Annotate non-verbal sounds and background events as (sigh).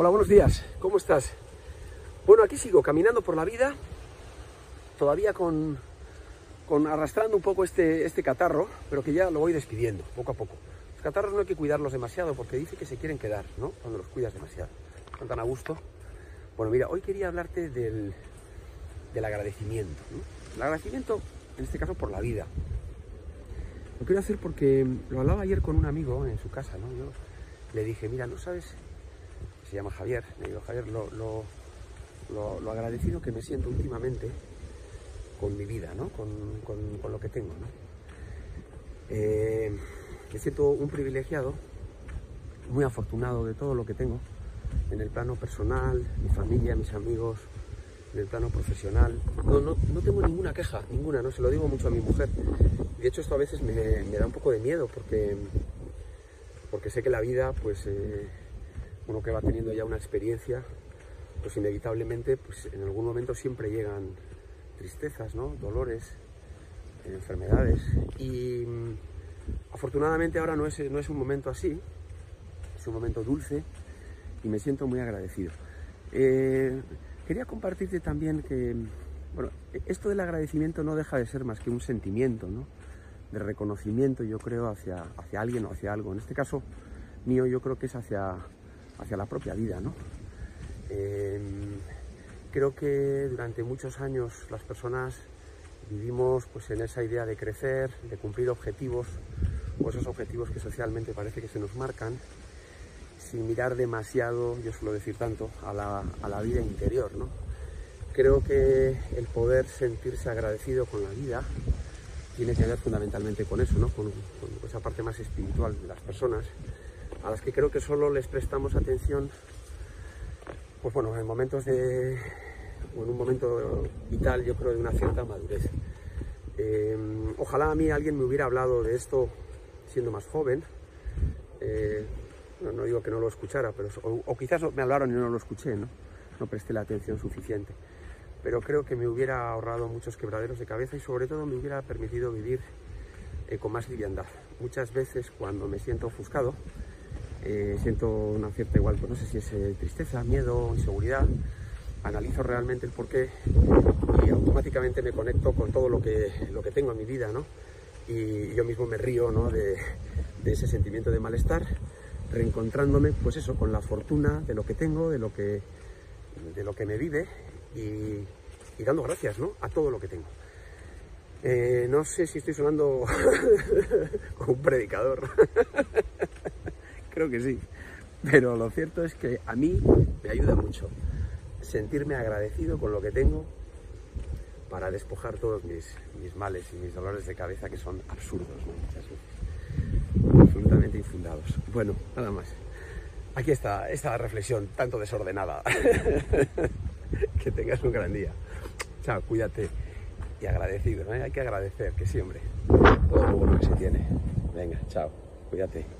Hola, buenos días. ¿Cómo estás? Bueno, aquí sigo caminando por la vida, todavía con, con arrastrando un poco este, este catarro, pero que ya lo voy despidiendo poco a poco. Los catarros no hay que cuidarlos demasiado porque dice que se quieren quedar, ¿no? Cuando los cuidas demasiado. Están tan a gusto. Bueno, mira, hoy quería hablarte del, del agradecimiento. ¿no? El agradecimiento, en este caso, por la vida. Lo quiero hacer porque lo hablaba ayer con un amigo en su casa, ¿no? Yo le dije, mira, ¿no sabes? Se llama Javier. Le digo, Javier, lo, lo, lo, lo agradecido que me siento últimamente con mi vida, ¿no? Con, con, con lo que tengo, ¿no? Eh, me siento un privilegiado, muy afortunado de todo lo que tengo, en el plano personal, mi familia, mis amigos, en el plano profesional. No, no, no tengo ninguna queja, ninguna, no se lo digo mucho a mi mujer. De hecho, esto a veces me, me da un poco de miedo porque, porque sé que la vida, pues, eh, uno que va teniendo ya una experiencia, pues inevitablemente, pues en algún momento siempre llegan tristezas, ¿no? dolores, enfermedades. Y mm, afortunadamente ahora no es, no es un momento así, es un momento dulce y me siento muy agradecido. Eh, quería compartirte también que, bueno, esto del agradecimiento no deja de ser más que un sentimiento, ¿no? De reconocimiento, yo creo, hacia, hacia alguien o hacia algo. En este caso mío, yo creo que es hacia, hacia la propia vida, ¿no? Eh, creo que durante muchos años las personas vivimos pues, en esa idea de crecer, de cumplir objetivos, o esos objetivos que socialmente parece que se nos marcan, sin mirar demasiado, yo suelo decir tanto, a la, a la vida interior. ¿no? Creo que el poder sentirse agradecido con la vida tiene que ver fundamentalmente con eso, ¿no? con esa parte más espiritual de las personas, a las que creo que solo les prestamos atención pues bueno, en momentos de, o en un momento vital, yo creo, de una cierta madurez. Eh, ojalá a mí alguien me hubiera hablado de esto siendo más joven. Eh, no, digo que no lo escuchara, pero o, o, quizás me hablaron y no lo escuché, ¿no? No presté la atención suficiente. Pero creo que me hubiera ahorrado muchos quebraderos de cabeza y sobre todo me hubiera permitido vivir eh, con más liviandad. Muchas veces cuando me siento ofuscado, eh, siento una cierta igual, pues no sé si es eh, tristeza, miedo, inseguridad, analizo realmente el porqué y automáticamente me conecto con todo lo que, lo que tengo en mi vida, ¿no? Y yo mismo me río, ¿no? De, ese sentimiento de malestar, reencontrándome, pues eso, con la fortuna de lo que tengo, de lo que, de lo que me vive y, y dando gracias, ¿no? A todo lo que tengo. Eh, no sé si estoy sonando (laughs) como un predicador. (laughs) Creo que sí. Pero lo cierto es que a mí me ayuda mucho sentirme agradecido con lo que tengo para despojar todos mis, mis males y mis dolores de cabeza que son absurdos ¿no? Absolutamente infundados. Bueno, nada más. Aquí está esta reflexión tanto desordenada. (laughs) que tengas un gran día. Chao, cuídate y agradecido. ¿no? Hay que agradecer que siempre todo lo bueno que se tiene. Venga, chao, cuídate.